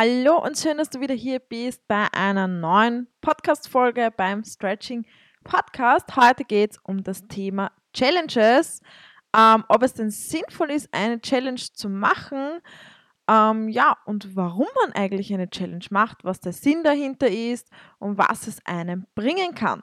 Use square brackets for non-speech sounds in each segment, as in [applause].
Hallo und schön, dass du wieder hier bist bei einer neuen Podcast-Folge beim Stretching Podcast. Heute geht es um das Thema Challenges. Ähm, ob es denn sinnvoll ist, eine Challenge zu machen. Ähm, ja, und warum man eigentlich eine Challenge macht, was der Sinn dahinter ist und was es einem bringen kann.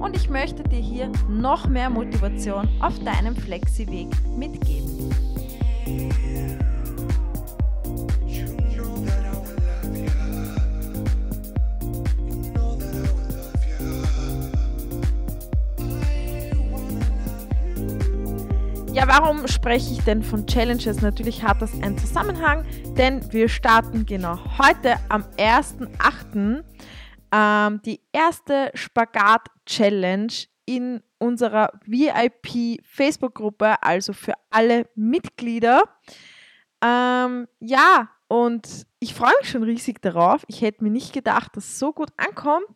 und ich möchte dir hier noch mehr Motivation auf deinem Flexi-Weg mitgeben. Ja, warum spreche ich denn von Challenges? Natürlich hat das einen Zusammenhang, denn wir starten genau heute am 1.8 ähm, die erste Spagat-Challenge in unserer VIP-Facebook-Gruppe, also für alle Mitglieder. Ähm, ja, und ich freue mich schon riesig darauf. Ich hätte mir nicht gedacht, dass es so gut ankommt,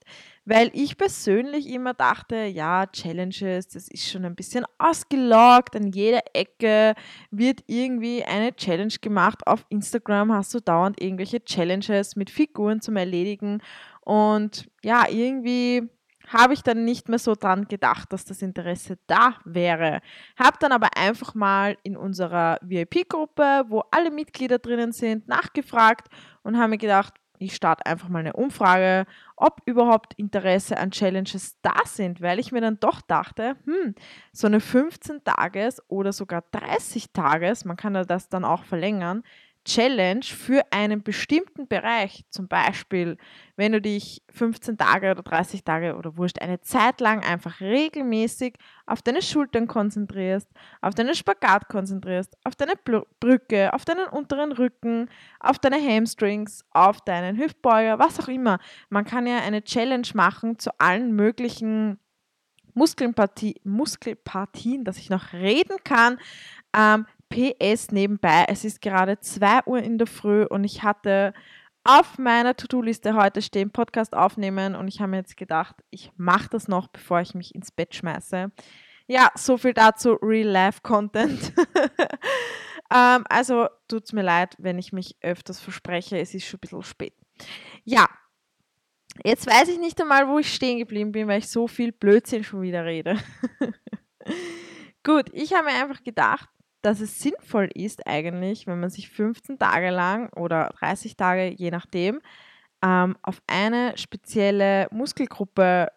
weil ich persönlich immer dachte, ja, Challenges, das ist schon ein bisschen ausgeloggt. An jeder Ecke wird irgendwie eine Challenge gemacht. Auf Instagram hast du dauernd irgendwelche Challenges mit Figuren zum Erledigen. Und ja, irgendwie habe ich dann nicht mehr so dran gedacht, dass das Interesse da wäre. Habe dann aber einfach mal in unserer VIP-Gruppe, wo alle Mitglieder drinnen sind, nachgefragt und habe mir gedacht, ich starte einfach mal eine Umfrage, ob überhaupt Interesse an Challenges da sind, weil ich mir dann doch dachte, hm, so eine 15 Tages oder sogar 30 Tages, man kann ja das dann auch verlängern, Challenge für einen bestimmten Bereich, zum Beispiel, wenn du dich 15 Tage oder 30 Tage oder wurscht eine Zeit lang einfach regelmäßig auf deine Schultern konzentrierst, auf deinen Spagat konzentrierst, auf deine Brücke, auf deinen unteren Rücken, auf deine Hamstrings, auf deinen Hüftbeuger, was auch immer. Man kann ja eine Challenge machen zu allen möglichen Muskelpartie, Muskelpartien, dass ich noch reden kann, ähm, PS nebenbei, es ist gerade 2 Uhr in der Früh und ich hatte auf meiner To-Do-Liste heute stehen, Podcast aufnehmen und ich habe mir jetzt gedacht, ich mache das noch, bevor ich mich ins Bett schmeiße. Ja, so viel dazu, Real-Life-Content. [laughs] ähm, also tut es mir leid, wenn ich mich öfters verspreche, es ist schon ein bisschen spät. Ja, jetzt weiß ich nicht einmal, wo ich stehen geblieben bin, weil ich so viel Blödsinn schon wieder rede. [laughs] Gut, ich habe mir einfach gedacht, dass es sinnvoll ist eigentlich, wenn man sich 15 Tage lang oder 30 Tage, je nachdem, ähm, auf eine spezielle Muskelgruppe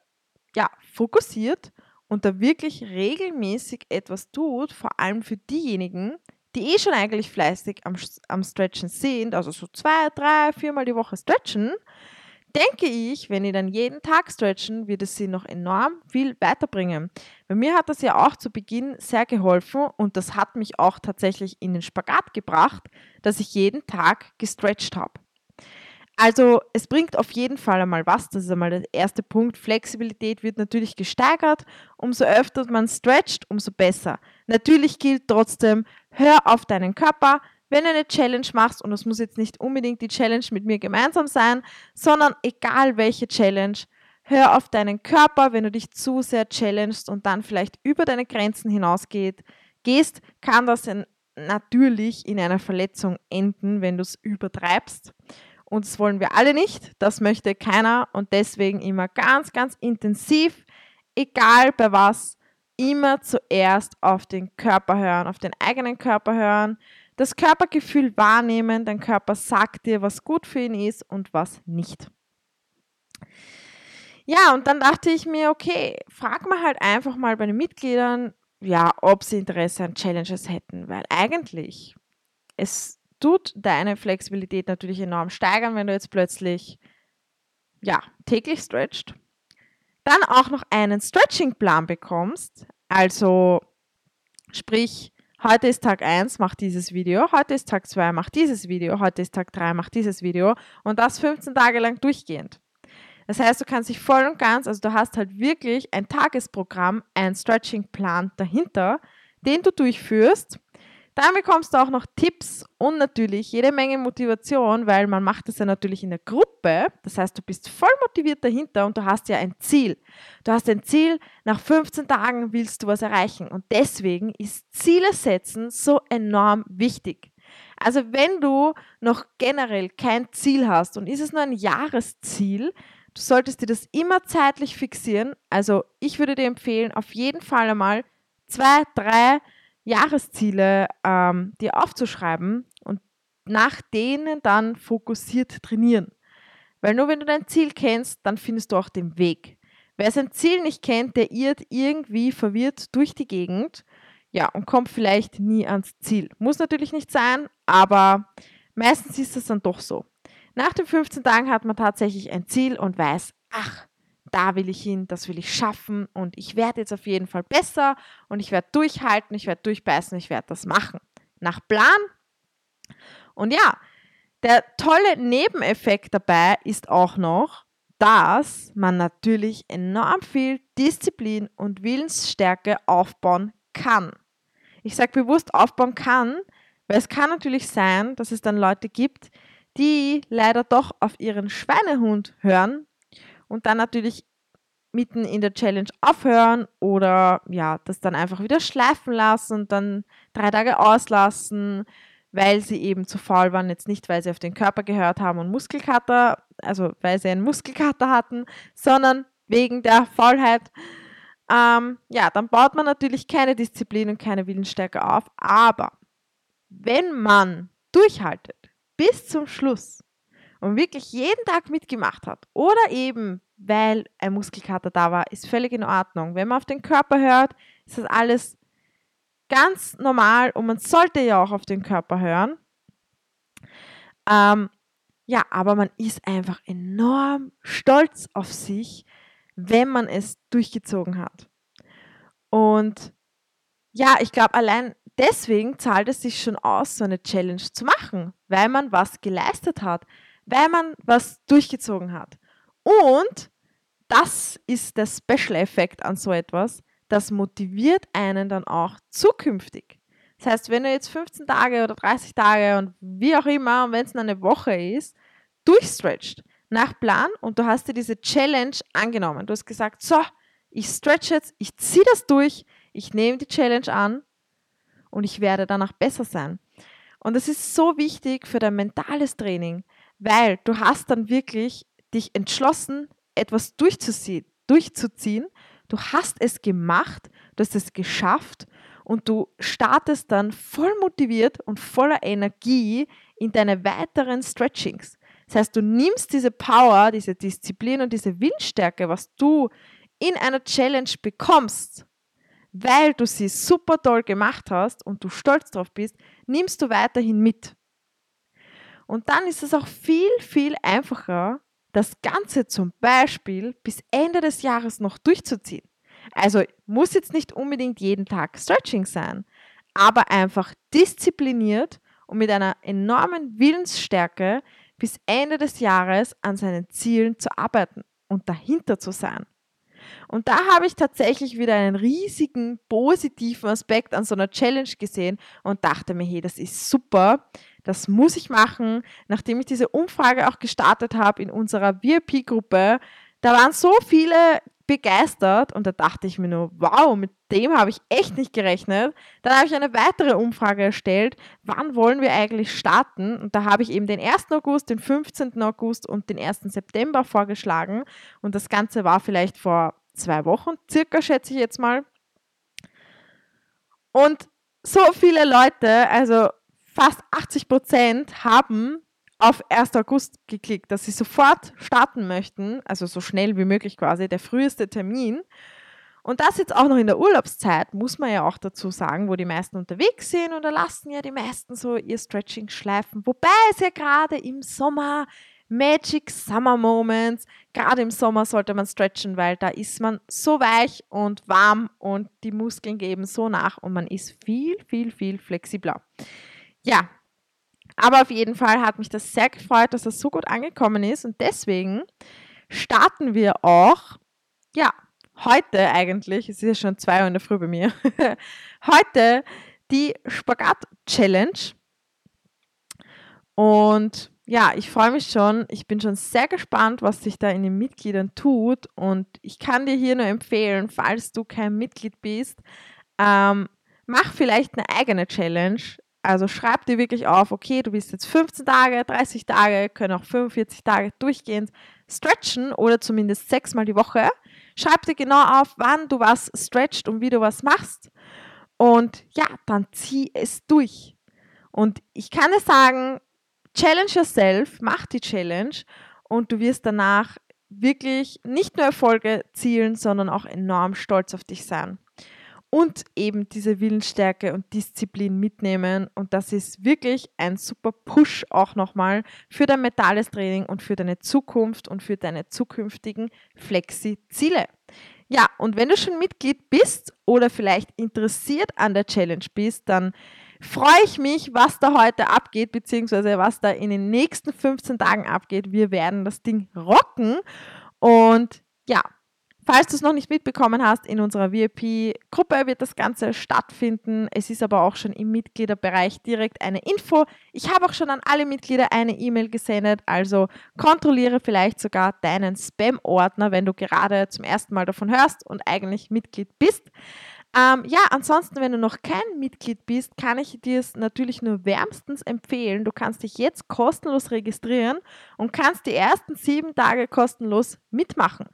ja, fokussiert und da wirklich regelmäßig etwas tut, vor allem für diejenigen, die eh schon eigentlich fleißig am, am Stretchen sind, also so zwei, drei, viermal die Woche stretchen, denke ich, wenn die dann jeden Tag stretchen, wird es sie noch enorm viel weiterbringen. Bei mir hat das ja auch zu Beginn sehr geholfen und das hat mich auch tatsächlich in den Spagat gebracht, dass ich jeden Tag gestretcht habe. Also es bringt auf jeden Fall einmal was. Das ist einmal der erste Punkt. Flexibilität wird natürlich gesteigert. Umso öfter man stretcht, umso besser. Natürlich gilt trotzdem, hör auf deinen Körper, wenn du eine Challenge machst, und das muss jetzt nicht unbedingt die Challenge mit mir gemeinsam sein, sondern egal welche Challenge, hör auf deinen Körper, wenn du dich zu sehr challengest und dann vielleicht über deine Grenzen hinausgeht, gehst, kann das natürlich in einer Verletzung enden, wenn du es übertreibst. Und das wollen wir alle nicht, das möchte keiner und deswegen immer ganz, ganz intensiv, egal bei was, immer zuerst auf den Körper hören, auf den eigenen Körper hören, das Körpergefühl wahrnehmen, dein Körper sagt dir, was gut für ihn ist und was nicht. Ja, und dann dachte ich mir, okay, frag mal halt einfach mal bei den Mitgliedern, ja, ob sie Interesse an Challenges hätten, weil eigentlich es tut deine Flexibilität natürlich enorm steigern, wenn du jetzt plötzlich ja, täglich stretcht. Dann auch noch einen Stretching-Plan bekommst, also sprich, Heute ist Tag 1, mach dieses Video. Heute ist Tag 2, mach dieses Video. Heute ist Tag 3, mach dieses Video. Und das 15 Tage lang durchgehend. Das heißt, du kannst dich voll und ganz, also du hast halt wirklich ein Tagesprogramm, ein Stretching-Plan dahinter, den du durchführst. Dann bekommst du auch noch Tipps und natürlich jede Menge Motivation, weil man macht das ja natürlich in der Gruppe. Das heißt, du bist voll motiviert dahinter und du hast ja ein Ziel. Du hast ein Ziel, nach 15 Tagen willst du was erreichen. Und deswegen ist Ziele setzen so enorm wichtig. Also wenn du noch generell kein Ziel hast und ist es nur ein Jahresziel, du solltest dir das immer zeitlich fixieren. Also ich würde dir empfehlen, auf jeden Fall einmal zwei, drei Jahresziele ähm, dir aufzuschreiben und nach denen dann fokussiert trainieren. Weil nur wenn du dein Ziel kennst, dann findest du auch den Weg. Wer sein Ziel nicht kennt, der irrt irgendwie verwirrt durch die Gegend ja, und kommt vielleicht nie ans Ziel. Muss natürlich nicht sein, aber meistens ist es dann doch so. Nach den 15 Tagen hat man tatsächlich ein Ziel und weiß, ach, da will ich hin, das will ich schaffen und ich werde jetzt auf jeden Fall besser und ich werde durchhalten, ich werde durchbeißen, ich werde das machen. Nach Plan. Und ja, der tolle Nebeneffekt dabei ist auch noch, dass man natürlich enorm viel Disziplin und Willensstärke aufbauen kann. Ich sage bewusst aufbauen kann, weil es kann natürlich sein, dass es dann Leute gibt, die leider doch auf ihren Schweinehund hören und dann natürlich mitten in der Challenge aufhören oder ja, das dann einfach wieder schleifen lassen und dann drei Tage auslassen, weil sie eben zu faul waren, jetzt nicht, weil sie auf den Körper gehört haben und Muskelkater, also weil sie einen Muskelkater hatten, sondern wegen der Faulheit. Ähm, ja, dann baut man natürlich keine Disziplin und keine Willensstärke auf, aber wenn man durchhaltet bis zum Schluss und wirklich jeden Tag mitgemacht hat oder eben weil ein Muskelkater da war, ist völlig in Ordnung. Wenn man auf den Körper hört, ist das alles ganz normal und man sollte ja auch auf den Körper hören. Ähm, ja, aber man ist einfach enorm stolz auf sich, wenn man es durchgezogen hat. Und ja, ich glaube, allein deswegen zahlt es sich schon aus, so eine Challenge zu machen, weil man was geleistet hat, weil man was durchgezogen hat. Und das ist der Special-Effekt an so etwas, das motiviert einen dann auch zukünftig. Das heißt, wenn du jetzt 15 Tage oder 30 Tage und wie auch immer, und wenn es eine Woche ist, durchstretcht, nach Plan und du hast dir diese Challenge angenommen. Du hast gesagt, so, ich stretch jetzt, ich ziehe das durch, ich nehme die Challenge an und ich werde danach besser sein. Und das ist so wichtig für dein mentales Training, weil du hast dann wirklich dich entschlossen, etwas durchzuziehen, durchzuziehen. Du hast es gemacht, du hast es geschafft und du startest dann voll motiviert und voller Energie in deine weiteren Stretchings. Das heißt, du nimmst diese Power, diese Disziplin und diese Windstärke, was du in einer Challenge bekommst, weil du sie super toll gemacht hast und du stolz drauf bist, nimmst du weiterhin mit. Und dann ist es auch viel, viel einfacher, das Ganze zum Beispiel bis Ende des Jahres noch durchzuziehen. Also muss jetzt nicht unbedingt jeden Tag Stretching sein, aber einfach diszipliniert und mit einer enormen Willensstärke bis Ende des Jahres an seinen Zielen zu arbeiten und dahinter zu sein. Und da habe ich tatsächlich wieder einen riesigen positiven Aspekt an so einer Challenge gesehen und dachte mir, hey, das ist super, das muss ich machen. Nachdem ich diese Umfrage auch gestartet habe in unserer VIP-Gruppe, da waren so viele begeistert und da dachte ich mir nur, wow, mit dem habe ich echt nicht gerechnet. Dann habe ich eine weitere Umfrage erstellt, wann wollen wir eigentlich starten? Und da habe ich eben den 1. August, den 15. August und den 1. September vorgeschlagen. Und das Ganze war vielleicht vor zwei Wochen, circa schätze ich jetzt mal. Und so viele Leute, also fast 80 Prozent, haben auf 1. August geklickt, dass sie sofort starten möchten, also so schnell wie möglich quasi, der früheste Termin. Und das jetzt auch noch in der Urlaubszeit, muss man ja auch dazu sagen, wo die meisten unterwegs sind und da lassen ja die meisten so ihr Stretching schleifen. Wobei es ja gerade im Sommer Magic Summer Moments, gerade im Sommer sollte man stretchen, weil da ist man so weich und warm und die Muskeln geben so nach und man ist viel, viel, viel flexibler. Ja, aber auf jeden Fall hat mich das sehr gefreut, dass das so gut angekommen ist und deswegen starten wir auch, ja, heute eigentlich, es ist ja schon zwei Uhr in der Früh bei mir, [laughs] heute die Spagat-Challenge. Und ja, ich freue mich schon. Ich bin schon sehr gespannt, was sich da in den Mitgliedern tut. Und ich kann dir hier nur empfehlen, falls du kein Mitglied bist, ähm, mach vielleicht eine eigene Challenge. Also schreib dir wirklich auf, okay, du bist jetzt 15 Tage, 30 Tage, können auch 45 Tage durchgehend stretchen oder zumindest sechsmal die Woche. Schreib dir genau auf, wann du was stretcht und wie du was machst. Und ja, dann zieh es durch. Und ich kann dir sagen, challenge yourself, mach die Challenge und du wirst danach wirklich nicht nur Erfolge zielen, sondern auch enorm stolz auf dich sein und eben diese Willensstärke und Disziplin mitnehmen. Und das ist wirklich ein super Push auch nochmal für dein mentales Training und für deine Zukunft und für deine zukünftigen Flexi-Ziele. Ja, und wenn du schon Mitglied bist oder vielleicht interessiert an der Challenge bist, dann freue ich mich, was da heute abgeht, beziehungsweise was da in den nächsten 15 Tagen abgeht. Wir werden das Ding rocken. Und ja, Falls du es noch nicht mitbekommen hast, in unserer VIP-Gruppe wird das Ganze stattfinden. Es ist aber auch schon im Mitgliederbereich direkt eine Info. Ich habe auch schon an alle Mitglieder eine E-Mail gesendet, also kontrolliere vielleicht sogar deinen Spam-Ordner, wenn du gerade zum ersten Mal davon hörst und eigentlich Mitglied bist. Ähm, ja, ansonsten, wenn du noch kein Mitglied bist, kann ich dir es natürlich nur wärmstens empfehlen. Du kannst dich jetzt kostenlos registrieren und kannst die ersten sieben Tage kostenlos mitmachen.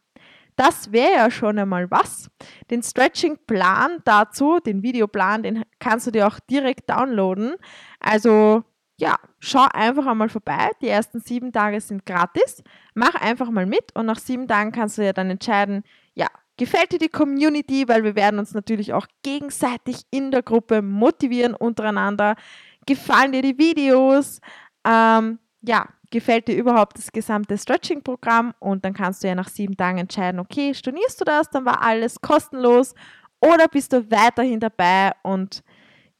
Das wäre ja schon einmal was. Den Stretching-Plan dazu, den Videoplan, den kannst du dir auch direkt downloaden. Also ja, schau einfach einmal vorbei. Die ersten sieben Tage sind gratis. Mach einfach mal mit und nach sieben Tagen kannst du ja dann entscheiden, ja, gefällt dir die Community, weil wir werden uns natürlich auch gegenseitig in der Gruppe motivieren untereinander. Gefallen dir die Videos? Ähm, ja, gefällt dir überhaupt das gesamte Stretching-Programm und dann kannst du ja nach sieben Tagen entscheiden, okay, stornierst du das, dann war alles kostenlos oder bist du weiterhin dabei und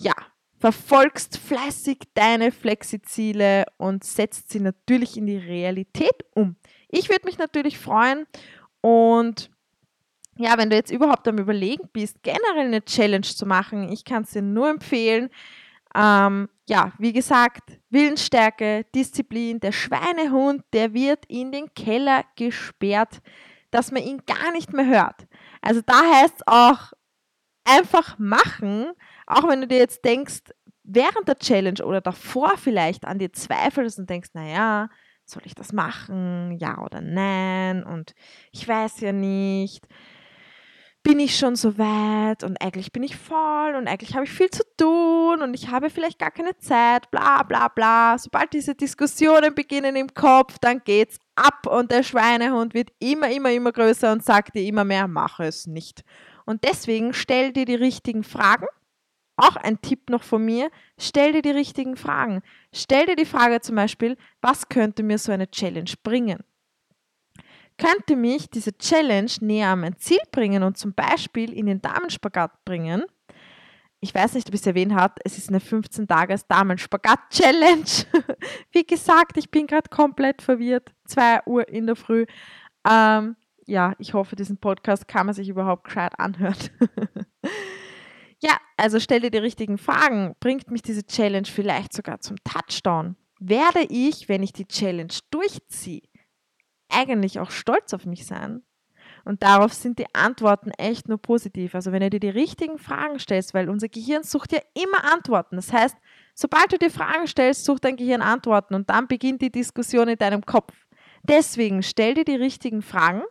ja, verfolgst fleißig deine Flexi-Ziele und setzt sie natürlich in die Realität um. Ich würde mich natürlich freuen und ja, wenn du jetzt überhaupt am Überlegen bist, generell eine Challenge zu machen, ich kann es dir nur empfehlen. Ähm, ja, wie gesagt, Willensstärke, Disziplin, der Schweinehund, der wird in den Keller gesperrt, dass man ihn gar nicht mehr hört. Also da heißt es auch einfach machen, auch wenn du dir jetzt denkst, während der Challenge oder davor vielleicht an dir zweifelst und denkst, naja, soll ich das machen? Ja oder nein? Und ich weiß ja nicht bin ich schon so weit und eigentlich bin ich voll und eigentlich habe ich viel zu tun und ich habe vielleicht gar keine Zeit, bla bla bla. Sobald diese Diskussionen beginnen im Kopf, dann geht's ab und der Schweinehund wird immer, immer, immer größer und sagt dir immer mehr, mach es nicht. Und deswegen stell dir die richtigen Fragen. Auch ein Tipp noch von mir, stell dir die richtigen Fragen. Stell dir die Frage zum Beispiel, was könnte mir so eine Challenge bringen? Könnte mich diese Challenge näher an mein Ziel bringen und zum Beispiel in den Damenspagat bringen. Ich weiß nicht, ob ich es erwähnt habe, es ist eine 15-Tages-Damenspagat-Challenge. [laughs] Wie gesagt, ich bin gerade komplett verwirrt. 2 Uhr in der Früh. Ähm, ja, ich hoffe, diesen Podcast kann man sich überhaupt gescheit anhören. [laughs] ja, also stell dir die richtigen Fragen. Bringt mich diese Challenge vielleicht sogar zum Touchdown? Werde ich, wenn ich die Challenge durchziehe, eigentlich auch stolz auf mich sein? Und darauf sind die Antworten echt nur positiv. Also wenn du dir die richtigen Fragen stellst, weil unser Gehirn sucht ja immer Antworten. Das heißt, sobald du dir Fragen stellst, sucht dein Gehirn Antworten und dann beginnt die Diskussion in deinem Kopf. Deswegen stell dir die richtigen Fragen.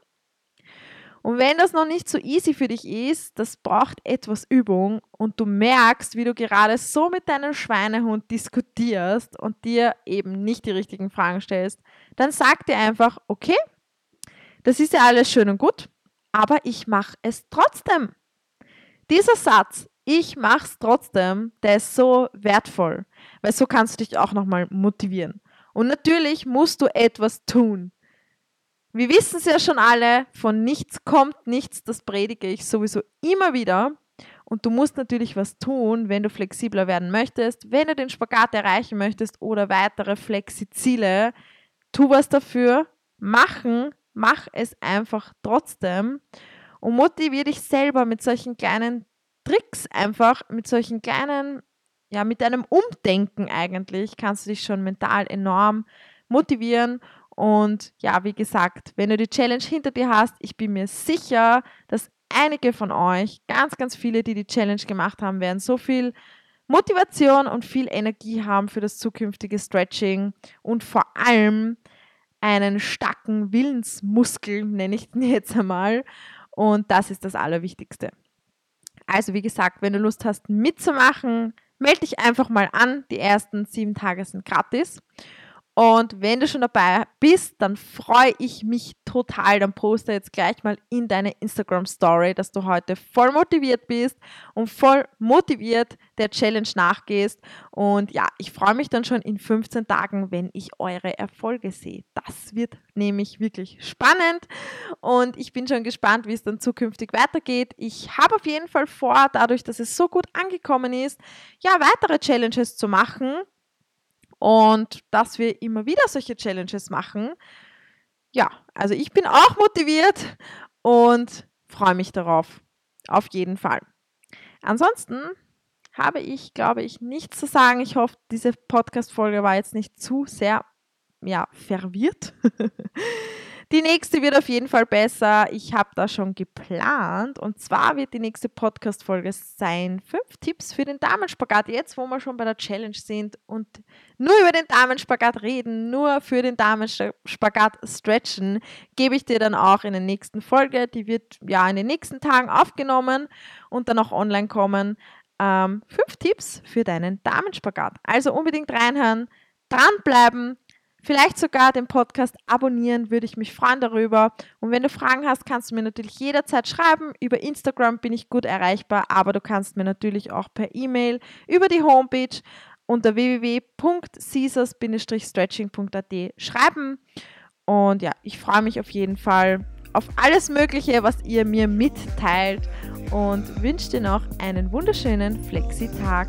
Und wenn das noch nicht so easy für dich ist, das braucht etwas Übung und du merkst, wie du gerade so mit deinem Schweinehund diskutierst und dir eben nicht die richtigen Fragen stellst, dann sag dir einfach, okay, das ist ja alles schön und gut, aber ich mache es trotzdem. Dieser Satz, ich mache es trotzdem, der ist so wertvoll, weil so kannst du dich auch nochmal motivieren. Und natürlich musst du etwas tun. Wir wissen es ja schon alle, von nichts kommt nichts, das predige ich sowieso immer wieder. Und du musst natürlich was tun, wenn du flexibler werden möchtest, wenn du den Spagat erreichen möchtest oder weitere Flexiziele. Tu was dafür. Machen mach es einfach trotzdem und motiviere dich selber mit solchen kleinen Tricks einfach, mit solchen kleinen, ja, mit deinem Umdenken eigentlich, kannst du dich schon mental enorm motivieren. Und ja, wie gesagt, wenn du die Challenge hinter dir hast, ich bin mir sicher, dass einige von euch, ganz, ganz viele, die die Challenge gemacht haben, werden so viel Motivation und viel Energie haben für das zukünftige Stretching und vor allem einen starken Willensmuskel, nenne ich den [laughs] jetzt einmal. Und das ist das Allerwichtigste. Also wie gesagt, wenn du Lust hast mitzumachen, melde dich einfach mal an. Die ersten sieben Tage sind gratis. Und wenn du schon dabei bist, dann freue ich mich total. Dann poste jetzt gleich mal in deine Instagram Story, dass du heute voll motiviert bist und voll motiviert der Challenge nachgehst. Und ja, ich freue mich dann schon in 15 Tagen, wenn ich eure Erfolge sehe. Das wird nämlich wirklich spannend und ich bin schon gespannt, wie es dann zukünftig weitergeht. Ich habe auf jeden Fall vor, dadurch, dass es so gut angekommen ist, ja, weitere Challenges zu machen und dass wir immer wieder solche Challenges machen. Ja, also ich bin auch motiviert und freue mich darauf. Auf jeden Fall. Ansonsten habe ich, glaube ich, nichts zu sagen. Ich hoffe, diese Podcast-Folge war jetzt nicht zu sehr ja, verwirrt. [laughs] Die nächste wird auf jeden Fall besser. Ich habe da schon geplant. Und zwar wird die nächste Podcast-Folge sein: fünf Tipps für den Damenspagat. Jetzt, wo wir schon bei der Challenge sind und nur über den Damenspagat reden, nur für den Damenspagat stretchen, gebe ich dir dann auch in der nächsten Folge. Die wird ja in den nächsten Tagen aufgenommen und dann auch online kommen. Ähm, fünf Tipps für deinen Damenspagat. Also unbedingt reinhören, dranbleiben Vielleicht sogar den Podcast abonnieren, würde ich mich freuen darüber. Und wenn du Fragen hast, kannst du mir natürlich jederzeit schreiben. Über Instagram bin ich gut erreichbar, aber du kannst mir natürlich auch per E-Mail über die Homepage unter www.caesars-stretching.at schreiben. Und ja, ich freue mich auf jeden Fall auf alles Mögliche, was ihr mir mitteilt und wünsche dir noch einen wunderschönen Flexi-Tag.